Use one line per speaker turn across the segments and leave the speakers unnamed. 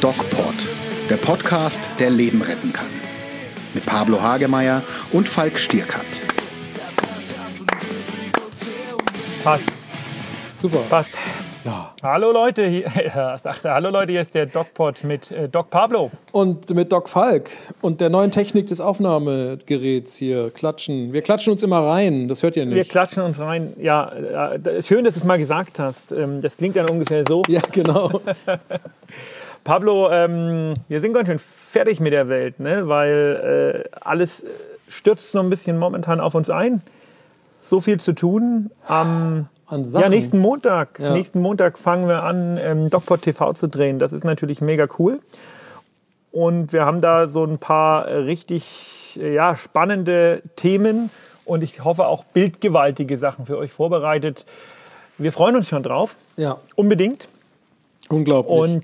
DocPod, der Podcast, der Leben retten kann. Mit Pablo Hagemeyer und Falk Stierkat.
Passt.
Super.
Passt.
Ja.
Hallo Leute, hier, ja, sagte, hallo Leute, hier ist der DocPod mit äh, Doc Pablo.
Und mit Doc Falk und der neuen Technik des Aufnahmegeräts hier klatschen. Wir klatschen uns immer rein, das hört ihr nicht.
Wir klatschen uns rein. Ja, äh, schön, dass du es mal gesagt hast. Ähm, das klingt dann ungefähr so.
ja, genau.
Pablo, ähm, wir sind ganz schön fertig mit der Welt, ne? weil äh, alles stürzt so ein bisschen momentan auf uns ein. So viel zu tun. Am
An Sachen.
ja, nächsten Montag.
Ja.
Nächsten Montag fangen wir an, ähm, DocPod TV zu drehen. Das ist natürlich mega cool. Und wir haben da so ein paar äh, richtig äh, ja, spannende Themen und ich hoffe auch bildgewaltige Sachen für euch vorbereitet. Wir freuen uns schon drauf.
Ja,
Unbedingt.
unglaublich.
Und Un-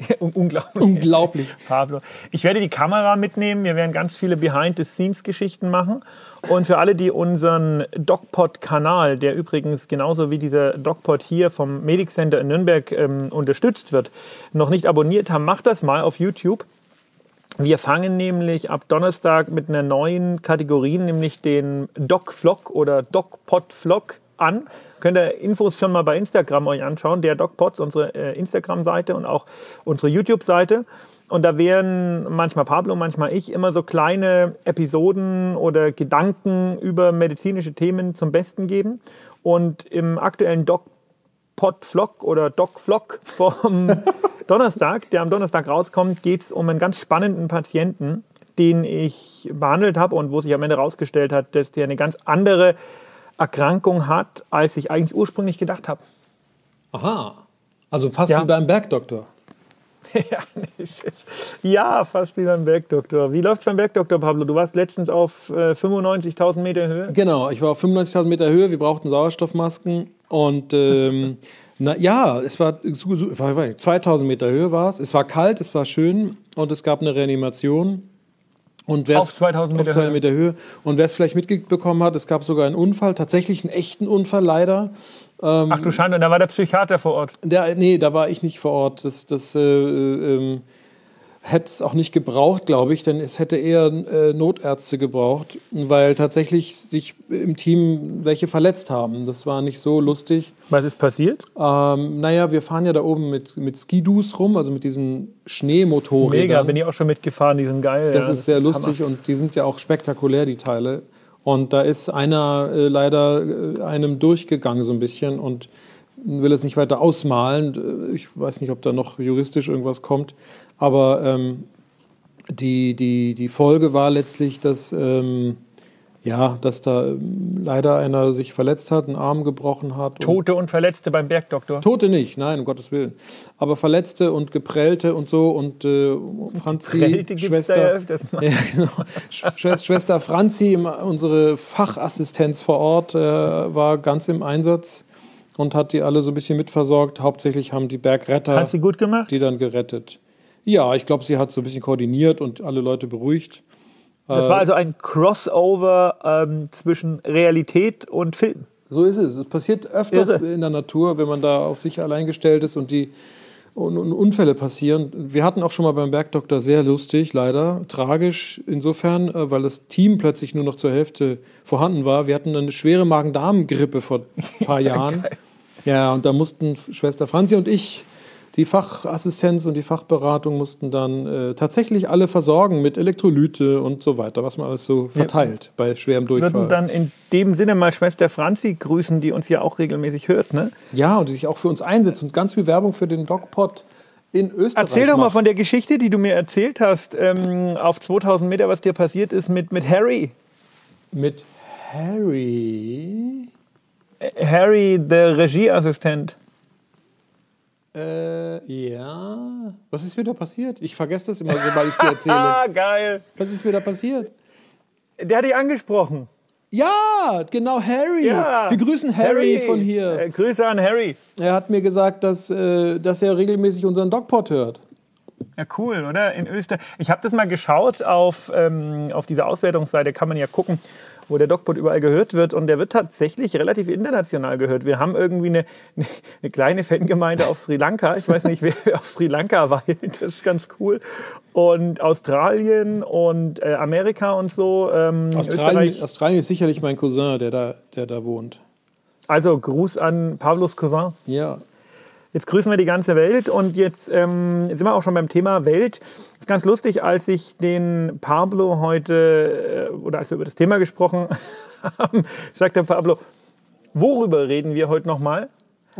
unglaublich.
unglaublich.
Pablo. Ich werde die Kamera mitnehmen. Wir werden ganz viele Behind-the-Scenes-Geschichten machen. Und für alle, die unseren DocPod-Kanal, der übrigens genauso wie dieser DocPod hier vom Medic Center in Nürnberg ähm, unterstützt wird, noch nicht abonniert haben, macht das mal auf YouTube. Wir fangen nämlich ab Donnerstag mit einer neuen Kategorie, nämlich den Doc-Vlog oder Doc-Pod-Vlog an. Könnt ihr Infos schon mal bei Instagram euch anschauen. Der DocPods, unsere äh, Instagram-Seite und auch unsere YouTube-Seite. Und da werden manchmal Pablo, manchmal ich immer so kleine Episoden oder Gedanken über medizinische Themen zum Besten geben. Und im aktuellen Doc Pod-Vlog oder Doc-Vlog vom Donnerstag, der am Donnerstag rauskommt, geht es um einen ganz spannenden Patienten, den ich behandelt habe und wo sich am Ende herausgestellt hat, dass der eine ganz andere Erkrankung hat, als ich eigentlich ursprünglich gedacht habe.
Aha. Also fast
Ja.
wie beim Bergdoktor.
ja, fast wie beim Bergdoktor. Wie läuft's beim Bergdoktor, Pablo? Du warst letztens auf äh, 95.000 Meter Höhe.
Genau, ich war auf 95.000 Meter Höhe, wir brauchten Sauerstoffmasken und ähm, na, ja, es war- 2000 Meter Höhe war es. Es war kalt, es war schön und es gab eine Reanimation. Und wer's-
Auf 2000 Meter
auf 2000
Höhe.
Meter Höhe. Und wer es vielleicht mitbekommen hat, es gab sogar einen Unfall, tatsächlich einen echten Unfall leider.
Ach du Schande, und da war der Psychiater vor Ort.
Der, nee, da war ich nicht vor Ort. Das, das äh, ähm, hätte es auch nicht gebraucht, glaube ich, denn es hätte eher äh, Notärzte gebraucht, weil tatsächlich sich im Team welche verletzt haben. Das war nicht so lustig.
Was ist passiert?
Ähm, naja, wir fahren ja da oben mit, mit Skidus rum, also mit diesen Schneemotorrädern.
Mega, bin ich auch schon mitgefahren, die sind geil.
Das
ja,
ist sehr
Hammer.
lustig und die sind ja auch spektakulär, die Teile. Und da ist einer äh, leider äh, einem durchgegangen so ein bisschen und will es nicht weiter ausmalen. Ich weiß nicht, ob da noch juristisch irgendwas kommt. Aber ähm, die, die, die Folge war letztlich, dass, ähm, ja, dass da ähm, leider einer sich verletzt hat, einen Arm gebrochen hat. und-
Tote und Verletzte beim Bergdoktor.
Tote nicht, nein, um Gottes Willen. Aber Verletzte und Geprellte und so und äh, Franzi,
Prellte gibt's da ja
Schwester, ja, genau. Schwester, Schwester Franzi, unsere Fachassistenz vor Ort, äh, war ganz im Einsatz und hat die alle so ein bisschen mitversorgt. Hauptsächlich haben die Bergretter
Hat sie gut gemacht?
die dann gerettet. Ja, ich glaube, sie hat so ein bisschen koordiniert und alle Leute beruhigt.
Das
Äh.
war also ein Crossover ähm, zwischen Realität und Film.
So ist es. Es passiert öfters
Irre.
in der Natur, wenn man da auf sich allein gestellt ist und die und, und Unfälle passieren. Wir hatten auch schon mal beim Bergdoktor sehr lustig, leider tragisch insofern, äh, weil das Team plötzlich nur noch zur Hälfte vorhanden war. Wir hatten eine schwere Magen-Darm-Grippe vor ein paar Jahren. Ja, und da mussten Schwester Franzi und ich, die Fachassistenz und die Fachberatung, mussten dann äh, tatsächlich alle versorgen mit Elektrolyte und so weiter, was man alles so verteilt bei schwerem Durchfall.
Würden dann in dem Sinne mal Schwester Franzi grüßen, die uns ja auch regelmäßig hört. Ne?
Ja, und die sich auch für uns einsetzt und ganz viel Werbung für den DocPod in Österreich
Erzähl doch mal
macht.
von der Geschichte, die du mir erzählt hast, ähm, auf 2000 Meter, was dir passiert ist mit, mit Harry.
Mit Harry.
Äh, Harry, der Regieassistent.
Äh, ja. Was ist mir da passiert? Ich vergesse das immer, sobald ich es dir erzähle.
Ah, geil.
Was ist mir da passiert?
Der hat dich angesprochen.
Ja, genau, Harry.
Ja.
Wir grüßen Harry, von hier.
Äh, Grüße an Harry.
Er hat mir gesagt, dass, äh, dass er regelmäßig unseren DocPod hört.
Ja, cool, oder? In Österreich. Ich habe das mal geschaut auf, ähm, auf dieser Auswertungsseite, kann man ja gucken. wo der DocPod überall gehört wird und der wird tatsächlich relativ international gehört. Wir haben irgendwie eine, eine, eine kleine Fangemeinde auf Sri Lanka. Ich weiß nicht, wer, auf Sri Lanka war. Das ist ganz cool. Und Australien und äh, Amerika und so. Ähm,
Australien, Australien ist sicherlich mein Cousin, der da, der da wohnt.
Also Gruß an Pavlos Cousin.
Ja.
Jetzt grüßen wir die ganze Welt und jetzt ähm, sind wir auch schon beim Thema Welt. Ist ganz lustig, als ich den Pablo heute, äh, oder als wir über das Thema gesprochen haben, sagte Pablo, worüber reden wir heute nochmal?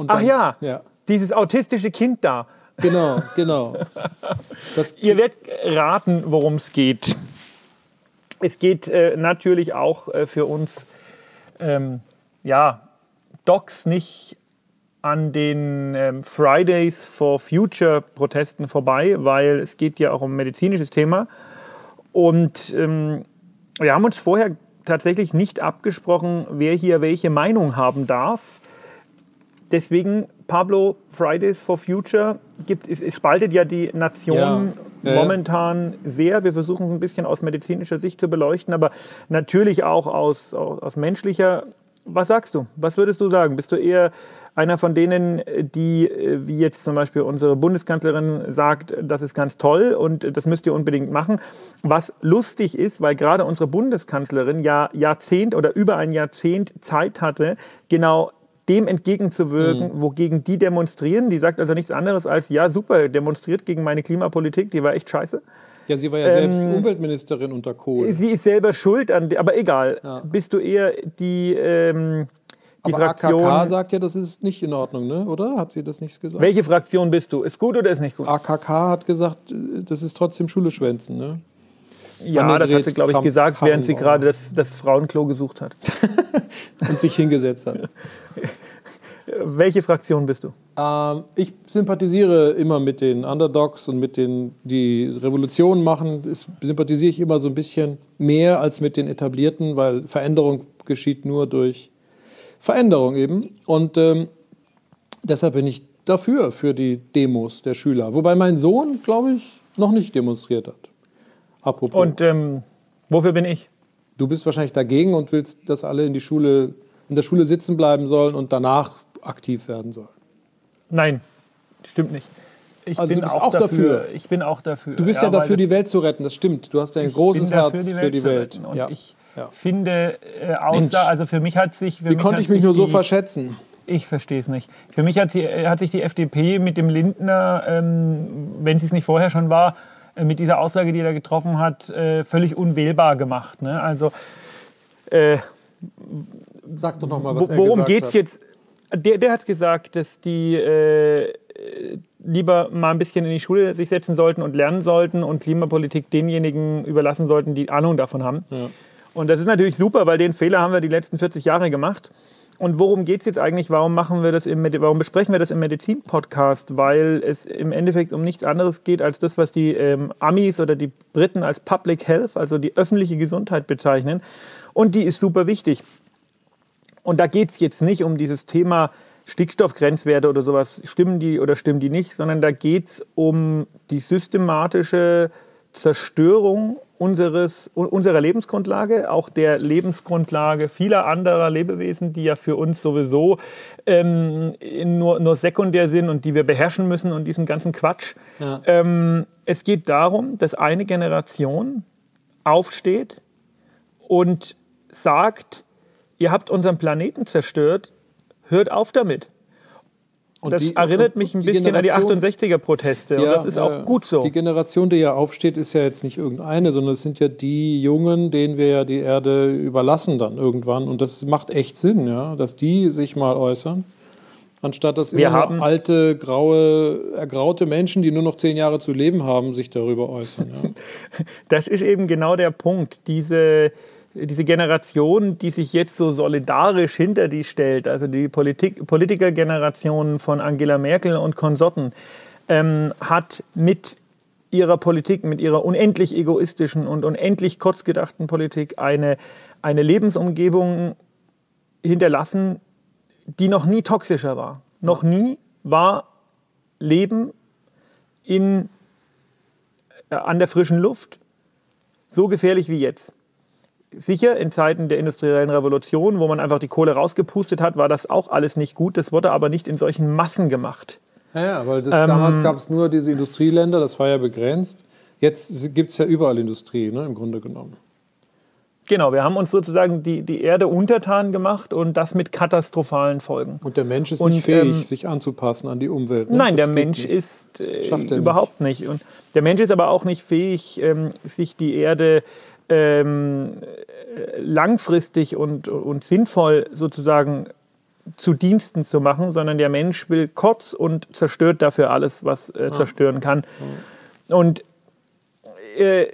Ach ja,
ja,
dieses autistische Kind da.
Genau, genau.
Ihr werdet raten, worum es geht. Es geht äh, natürlich auch äh, für uns, ähm, ja, Docs nicht an den ähm, Fridays for Future Protesten vorbei, weil es geht ja auch um ein medizinisches Thema. Und ähm, wir haben uns vorher tatsächlich nicht abgesprochen, wer hier welche Meinung haben darf. Deswegen, Pablo, Fridays for Future gibt, es, es spaltet ja die Nation ja. Ja, momentan ja. sehr. Wir versuchen es ein bisschen aus medizinischer Sicht zu beleuchten, aber natürlich auch aus, aus, aus menschlicher. Was sagst du? Was würdest du sagen? Bist du eher einer von denen, die, wie jetzt zum Beispiel unsere Bundeskanzlerin sagt, das ist ganz toll und das müsst ihr unbedingt machen. Was lustig ist, weil gerade unsere Bundeskanzlerin ja Jahrzehnt oder über ein Jahrzehnt Zeit hatte, genau dem entgegenzuwirken, mhm. wogegen die demonstrieren. Die sagt also nichts anderes als, ja, super, demonstriert gegen meine Klimapolitik, die war echt scheiße.
Ja, sie war ja selbst ähm, Umweltministerin unter Kohl.
Sie ist selber schuld an, aber egal. Ja. Bist du eher die, ähm, die
Aber
Fraktion.
AKK sagt ja, das ist nicht in Ordnung, ne? oder? Hat sie das nicht gesagt?
Welche Fraktion bist du? Ist gut oder ist nicht gut?
AKK hat gesagt, das ist trotzdem Schule schwänzen, ne?
Ja, das hat sie, glaube ich, gesagt, während sie gerade das, das Frauenklo gesucht hat.
Und sich hingesetzt hat.
Welche Fraktion bist du?
Ähm, ich sympathisiere immer mit den Underdogs und mit den, die Revolutionen machen. Das sympathisiere ich immer so ein bisschen mehr als mit den Etablierten, weil Veränderung geschieht nur durch Veränderung eben. Und ähm, deshalb bin ich dafür, für die Demos der Schüler. Wobei mein Sohn, glaube ich, noch nicht demonstriert hat.
Apropos. Und ähm, wofür bin ich?
Du bist wahrscheinlich dagegen und willst, dass alle in, die Schule, in der Schule sitzen bleiben sollen und danach aktiv werden sollen.
Nein, stimmt nicht.
Ich also bin auch, auch dafür. dafür.
Ich bin auch dafür.
Du bist ja, ja dafür, die Welt zu retten, das stimmt. Du hast ja ein großes Herz die für die Welt.
Und ja. ich ja. finde, äh, außer, also für mich hat sich.
Wie konnte ich mich nur so verschätzen?
Ich verstehe es nicht. Für mich hat, sie, äh, hat, sich die FDP mit dem Lindner, ähm, wenn sie es nicht vorher schon war, äh, mit dieser Aussage, die er getroffen hat, äh, völlig unwählbar gemacht. Ne? Also, äh,
Sag doch nochmal, was
Worum geht es jetzt? Der, der, hat gesagt, dass die äh, lieber mal ein bisschen in die Schule sich setzen sollten und lernen sollten und Klimapolitik denjenigen überlassen sollten, die Ahnung davon haben. Ja. Und das ist natürlich super, weil den Fehler haben wir die letzten 40 Jahre gemacht. Und worum geht es jetzt eigentlich? Warum machen wir das im warum besprechen wir das im Medizin-Podcast? Weil es im Endeffekt um nichts anderes geht als das, was die ähm, Amis oder die Briten als Public Health, also die öffentliche Gesundheit bezeichnen. Und die ist super wichtig. Und da geht es jetzt nicht um dieses Thema Stickstoffgrenzwerte oder sowas, stimmen die oder stimmen die nicht, sondern da geht es um die systematische Zerstörung unseres, unserer Lebensgrundlage, auch der Lebensgrundlage vieler anderer Lebewesen, die ja für uns sowieso ähm, nur, nur sekundär sind und die wir beherrschen müssen und diesen ganzen Quatsch. Ja. Ähm, es geht darum, dass eine Generation aufsteht und sagt, ihr habt unseren Planeten zerstört, hört auf damit. Und das die, erinnert mich ein bisschen an die 68er-Proteste. Ja, und das ist äh, auch gut so.
Die Generation, die ja aufsteht, ist ja jetzt nicht irgendeine, sondern es sind ja die Jungen, denen wir ja die Erde überlassen dann irgendwann. Und das macht echt Sinn, ja, dass die sich mal äußern. Anstatt dass wir immer alte, graue, ergraute Menschen, die nur noch zehn Jahre zu leben haben, sich darüber äußern. Ja.
Das ist eben genau der Punkt. Diese, diese Generation, die sich jetzt so solidarisch hinter die stellt, also die Politik, Politikergeneration von Angela Merkel und Konsorten, ähm, hat mit ihrer Politik, mit ihrer unendlich egoistischen und unendlich kurzgedachten Politik eine, eine Lebensumgebung hinterlassen, die noch nie toxischer war. Noch nie war Leben in, äh, an der frischen Luft so gefährlich wie jetzt sicher, in Zeiten der industriellen Revolution, wo man einfach die Kohle rausgepustet hat, war das auch alles nicht gut. Das wurde aber nicht in solchen Massen gemacht.
Ja, ja weil das, ähm, damals gab es nur diese Industrieländer, das war ja begrenzt. Jetzt gibt es ja überall Industrie, ne, im Grunde genommen.
Genau, wir haben uns sozusagen die, die Erde untertan gemacht und das mit katastrophalen Folgen.
Und der Mensch ist und, nicht fähig, ähm, sich anzupassen an die Umwelt.
Ne? Nein, das der Mensch nicht. ist äh, überhaupt nicht. nicht. Und der Mensch ist aber auch nicht fähig, ähm, sich die Erde ähm, langfristig und, und sinnvoll sozusagen zu Diensten zu machen, sondern der Mensch will kurz und zerstört dafür alles, was äh, zerstören kann. Und äh,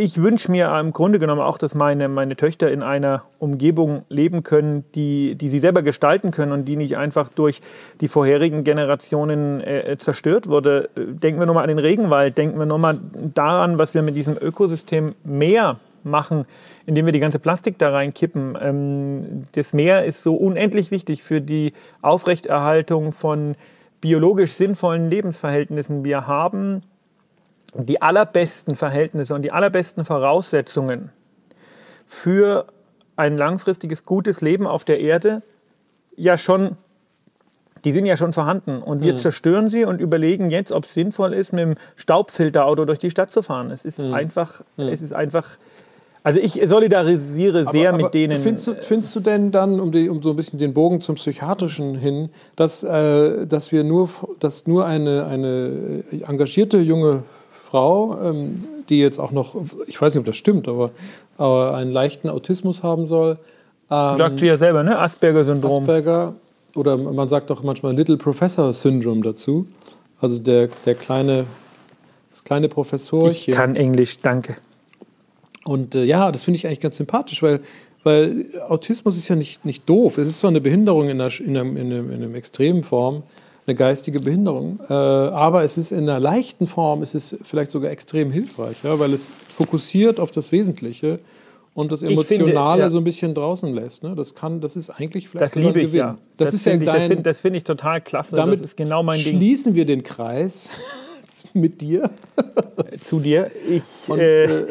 ich wünsche mir im Grunde genommen auch, dass meine, meine Töchter in einer Umgebung leben können, die, die sie selber gestalten können und die nicht einfach durch die vorherigen Generationen äh, zerstört wurde. Denken wir nochmal an den Regenwald, denken wir nochmal daran, was wir mit diesem Ökosystem Meer machen, indem wir die ganze Plastik da reinkippen. Ähm, das Meer ist so unendlich wichtig für die Aufrechterhaltung von biologisch sinnvollen Lebensverhältnissen. Wir haben die allerbesten Verhältnisse und die allerbesten Voraussetzungen für ein langfristiges gutes Leben auf der Erde ja schon, die sind ja schon vorhanden. Und wir mhm. zerstören sie und überlegen jetzt, ob es sinnvoll ist, mit dem Staubfilterauto durch die Stadt zu fahren. Es ist mhm. einfach, mhm. es ist einfach. Also ich solidarisiere sehr aber, aber mit denen.
Findest du, findest du denn dann, um, die, um, so ein bisschen den Bogen zum Psychiatrischen hin, dass, äh, dass wir nur, dass nur eine, eine engagierte junge Frau, ähm, die jetzt auch noch, ich weiß nicht, ob das stimmt, aber, aber einen leichten Autismus haben soll.
Ähm, Sagt sie ja selber, ne? Asperger-Syndrom.
Asperger oder man sagt auch manchmal Little Professor Syndrome dazu. Also der, der kleine, das kleine Professorchen.
Ich kann Englisch, danke.
Und äh, ja, das finde ich eigentlich ganz sympathisch, weil, weil Autismus ist ja nicht, nicht doof. Es ist zwar eine Behinderung in einer, in einer, in einer, in einer extremen Form, eine geistige Behinderung. Äh, aber es ist in einer leichten Form, es ist vielleicht sogar extrem hilfreich, ja, weil es fokussiert auf das Wesentliche und das Emotionale finde, ja. so ein bisschen draußen lässt. Ne? Das kann, das ist eigentlich vielleicht
das liebe ich Gewinn. Ja.
Das, das ist ja
dein. Das finde find ich total klasse.
Damit
das ist genau mein
schließen Ding. wir den Kreis mit dir.
Zu dir. Ich.
Und, äh,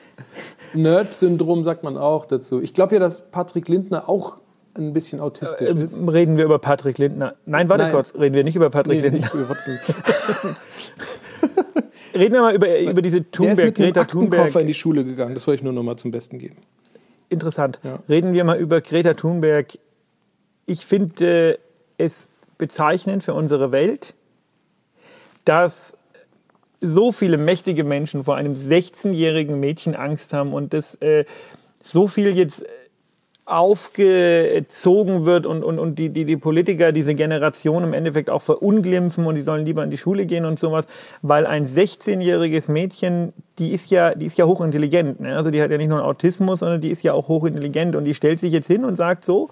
Nerd-Syndrom sagt man auch dazu. Ich glaube ja, dass Patrick Lindner auch ein bisschen autistisch äh, ist.
Reden wir über Patrick Lindner? Nein, warte Nein. kurz, reden wir nicht über Patrick nee, Lindner. Über reden wir mal über, über diese Thunberg, der ist mit
Greta Thunberg. in die Schule gegangen, das wollte ich nur noch mal zum Besten geben.
Interessant. Ja. Reden wir mal über Greta Thunberg. Ich finde es bezeichnend für unsere Welt, dass so viele mächtige Menschen vor einem 16-jährigen Mädchen Angst haben und das äh, so viel jetzt aufgezogen wird und, und, und die, die, die Politiker diese Generation im Endeffekt auch verunglimpfen und die sollen lieber in die Schule gehen und sowas, weil ein 16-jähriges Mädchen, die ist ja, die ist ja hochintelligent. Ne? Also die hat ja nicht nur einen Autismus, sondern die ist ja auch hochintelligent und die stellt sich jetzt hin und sagt so,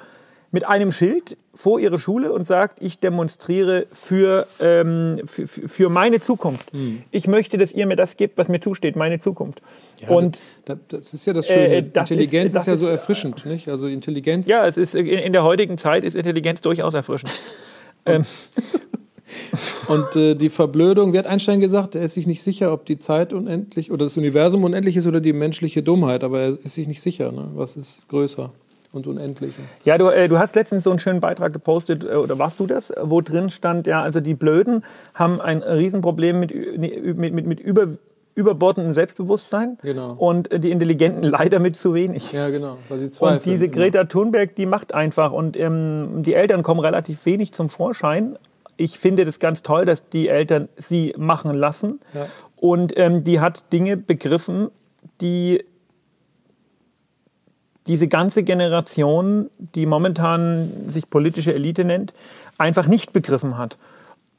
mit einem Schild vor ihre Schule und sagt, ich demonstriere für, ähm, für, für, meine Zukunft. Hm. Ich möchte, dass ihr mir das gebt, was mir zusteht, meine Zukunft.
Ja, und das, das, ist ja das Schöne. Äh, das Intelligenz ist, ist, ja so erfrischend, nicht? Also Intelligenz.
Ja, es ist in der heutigen Zeit ist Intelligenz durchaus erfrischend.
ähm. Und äh, die Verblödung, wie hat Einstein gesagt, er ist sich nicht sicher, ob die Zeit unendlich oder das Universum unendlich ist oder die menschliche Dummheit, aber er ist sich nicht sicher, ne? was ist größer und Unendliche.
Ja, du, äh, du hast letztens so einen schönen Beitrag gepostet, äh, oder warst du das, wo drin stand, ja, also die Blöden haben ein Riesenproblem mit, mit, mit, mit über, überbordendem Selbstbewusstsein
genau.
und äh, die Intelligenten leider mit zu wenig.
Ja, genau.
Weil sie zweifeln, und diese Greta Thunberg, die macht einfach und ähm, die Eltern kommen relativ wenig zum Vorschein. Ich finde das ganz toll, dass die Eltern sie machen lassen. Ja. Und ähm, die hat Dinge begriffen, die diese ganze Generation, die momentan sich politische Elite nennt, einfach nicht begriffen hat.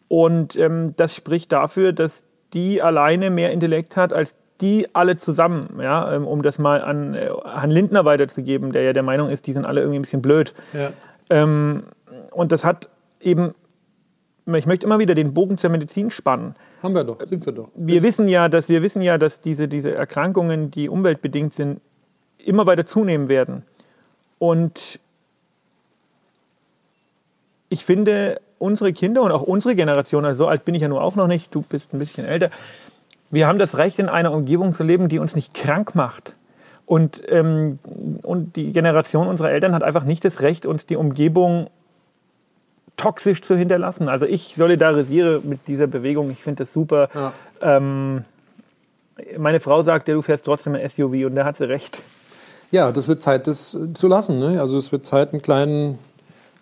Und ähm, das spricht dafür, dass die alleine mehr Intellekt hat als die alle zusammen, ja, ähm, um das mal an äh, Herrn Lindner weiterzugeben, der ja der Meinung ist, die sind alle irgendwie ein bisschen blöd. Ja. Ähm, und das hat eben, ich möchte immer wieder den Bogen zur Medizin spannen.
Haben wir doch, sind wir doch.
Wir wissen ja, dass wir wissen ja, dass diese, diese Erkrankungen, die umweltbedingt sind, immer weiter zunehmen werden. Und ich finde, unsere Kinder und auch unsere Generation, also so alt bin ich ja nur auch noch nicht, du bist ein bisschen älter, wir haben das Recht, in einer Umgebung zu leben, die uns nicht krank macht, Und, ähm, und die Generation unserer Eltern hat einfach nicht das Recht, uns die Umgebung toxisch zu hinterlassen. Also ich solidarisiere mit dieser Bewegung. Ich finde das super. Ja. Ähm, meine Frau sagt, ja, du fährst trotzdem ein SUV und da hat sie recht.
Ja, das wird Zeit, das zu lassen. Ne? Also es wird Zeit, einen kleinen,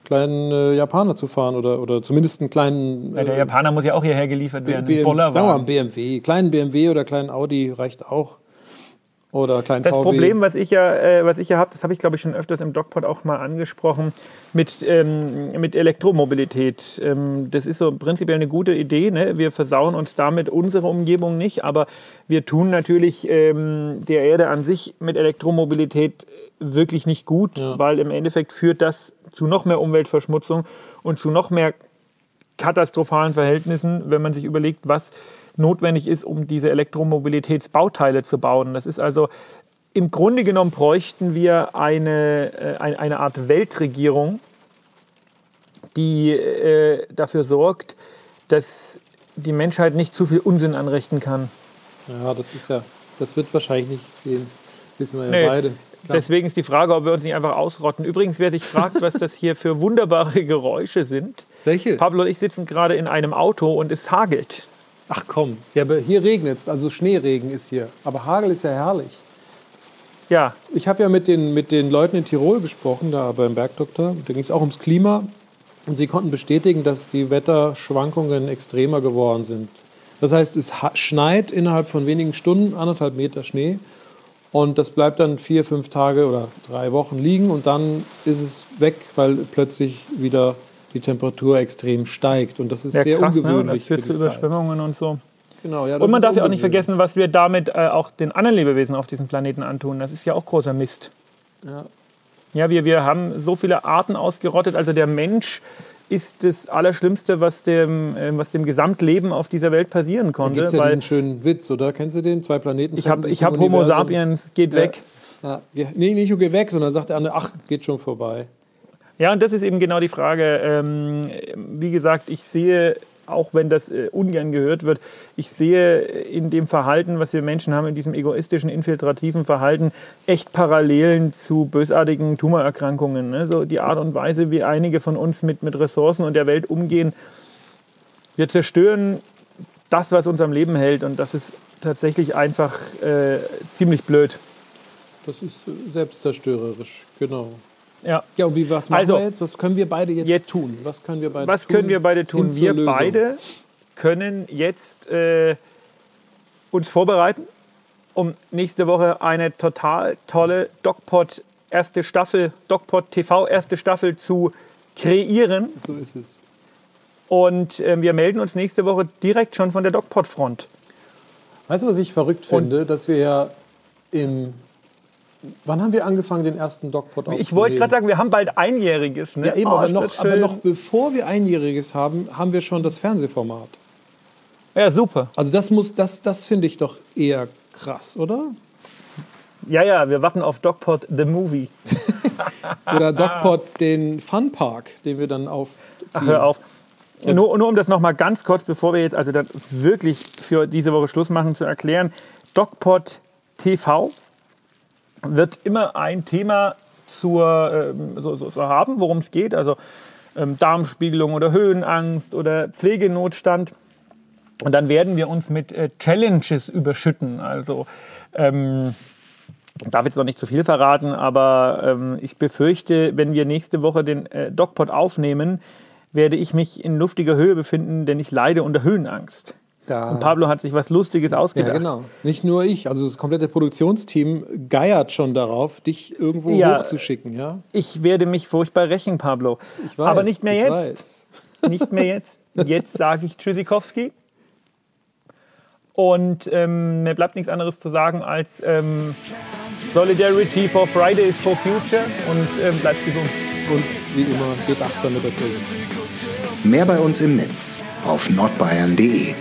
kleinen äh, Japaner zu fahren oder, oder zumindest einen kleinen.
Äh, der Japaner muss ja auch hierher geliefert werden.
BM, sagen wir mal, einen BMW. Kleinen BMW oder kleinen Audi reicht auch. Oder kleinen
das
VW.
Problem, was ich ja, äh, was ich ja habe, das habe ich glaube ich schon öfters im DocPod auch mal angesprochen, mit, ähm, mit Elektromobilität. Ähm, das ist so prinzipiell eine gute Idee. Ne? Wir versauen uns damit unsere Umgebung nicht, aber wir tun natürlich ähm, der Erde an sich mit Elektromobilität wirklich nicht gut, ja. weil im Endeffekt führt das zu noch mehr Umweltverschmutzung und zu noch mehr katastrophalen Verhältnissen, wenn man sich überlegt, was notwendig ist, um diese Elektromobilitätsbauteile zu bauen. Das ist also im Grunde genommen bräuchten wir eine, äh, eine Art Weltregierung, die äh, dafür sorgt, dass die Menschheit nicht zu viel Unsinn anrichten kann.
Ja, das ist ja, das wird wahrscheinlich nicht gehen. Wissen wir ja nee, beide.
Klar. Deswegen ist die Frage, ob wir uns nicht einfach ausrotten. Übrigens, wer sich fragt, was das hier für wunderbare Geräusche sind.
Welche?
Pablo und ich sitzen gerade in einem Auto und es hagelt.
Ach komm, ja, aber hier regnet es, also Schneeregen ist hier. Aber Hagel ist ja herrlich. Ja. Ich habe ja mit den, mit den Leuten in Tirol gesprochen, da beim Bergdoktor. Da ging es auch ums Klima. Und sie konnten bestätigen, dass die Wetterschwankungen extremer geworden sind. Das heißt, es schneit innerhalb von wenigen Stunden, anderthalb Meter Schnee. Und das bleibt dann vier, fünf Tage oder drei Wochen liegen und dann ist es weg, weil plötzlich wieder die Temperatur extrem steigt. Und das ist ja, sehr krass, ungewöhnlich. Ne? Das
führt zu Überschwemmungen und so. Genau, ja, und man darf ja auch nicht vergessen, was wir damit äh, auch den anderen Lebewesen auf diesem Planeten antun. Das ist ja auch großer Mist. Ja, ja wir, wir haben so viele Arten ausgerottet. Also der Mensch ist das Allerschlimmste, was dem, äh, was dem Gesamtleben auf dieser Welt passieren konnte. Da
gibt ja diesen schönen Witz, oder? Kennst du den? Zwei Planeten.
Ich habe hab Homo sapiens, geht ja. weg.
Ja. Nee, nicht geh weg, sondern sagt der andere, ach, geht schon vorbei.
Ja, und das ist eben genau die Frage. Ähm, wie gesagt, ich sehe, auch wenn das äh, ungern gehört wird, ich sehe in dem Verhalten, was wir Menschen haben, in diesem egoistischen, infiltrativen Verhalten, echt Parallelen zu bösartigen Tumorerkrankungen. Ne? So die Art und Weise, wie einige von uns mit, mit Ressourcen und der Welt umgehen. Wir zerstören das, was uns am Leben hält. Und das ist tatsächlich einfach äh, ziemlich blöd.
Das ist äh, selbstzerstörerisch, genau.
Ja.
Ja, und wie, was machen also, wir jetzt? Was können wir beide jetzt, jetzt tun?
Was können wir beide was tun? können wir beide tun? Wir beide können jetzt äh, uns vorbereiten, um nächste Woche eine total tolle DocPod erste Staffel, DocPod TV erste Staffel zu kreieren.
So ist es.
Und äh, wir melden uns nächste Woche direkt schon von der DocPod-Front.
Weißt du, was ich verrückt finde? Und dass wir ja im Wann haben wir angefangen, den ersten DocPod aufzunehmen?
Ich wollte gerade sagen, wir haben bald Einjähriges. Ne?
Ja, eben, oh, aber, noch, aber noch bevor wir Einjähriges haben, haben wir schon das Fernsehformat.
Ja, super.
Also das muss, das, das finde ich doch eher krass, oder?
Ja, ja, wir warten auf DocPod The Movie.
oder DocPod den Funpark, den wir dann aufziehen. Ach,
hör auf. Ja. Nur, nur um das nochmal ganz kurz, bevor wir jetzt also dann wirklich für diese Woche Schluss machen, zu erklären. DocPod TV wird immer ein Thema zur, ähm, so, so, so haben, worum es geht. Also ähm, Darmspiegelung oder Höhenangst oder Pflegenotstand. Und dann werden wir uns mit äh, Challenges überschütten. Also ähm, darf jetzt noch nicht zu viel verraten, aber ähm, ich befürchte, wenn wir nächste Woche den äh, DocPod aufnehmen, werde ich mich in luftiger Höhe befinden, denn ich leide unter Höhenangst. Da und Pablo hat sich was Lustiges ausgedacht. Ja,
genau. Nicht nur ich, also das komplette Produktionsteam geiert schon darauf, dich irgendwo ja, hochzuschicken, ja?
Ich werde mich furchtbar rächen, Pablo.
Ich weiß.
Aber nicht mehr jetzt.
Weiß.
Nicht mehr jetzt. Jetzt sage ich Tschüssikowski. Und ähm, mir bleibt nichts anderes zu sagen als ähm, Solidarity for Fridays for Future und ähm, bleibt gesund.
Und wie immer, geht achtsam mit der Pille.
Mehr bei uns im Netz auf nordbayern.de.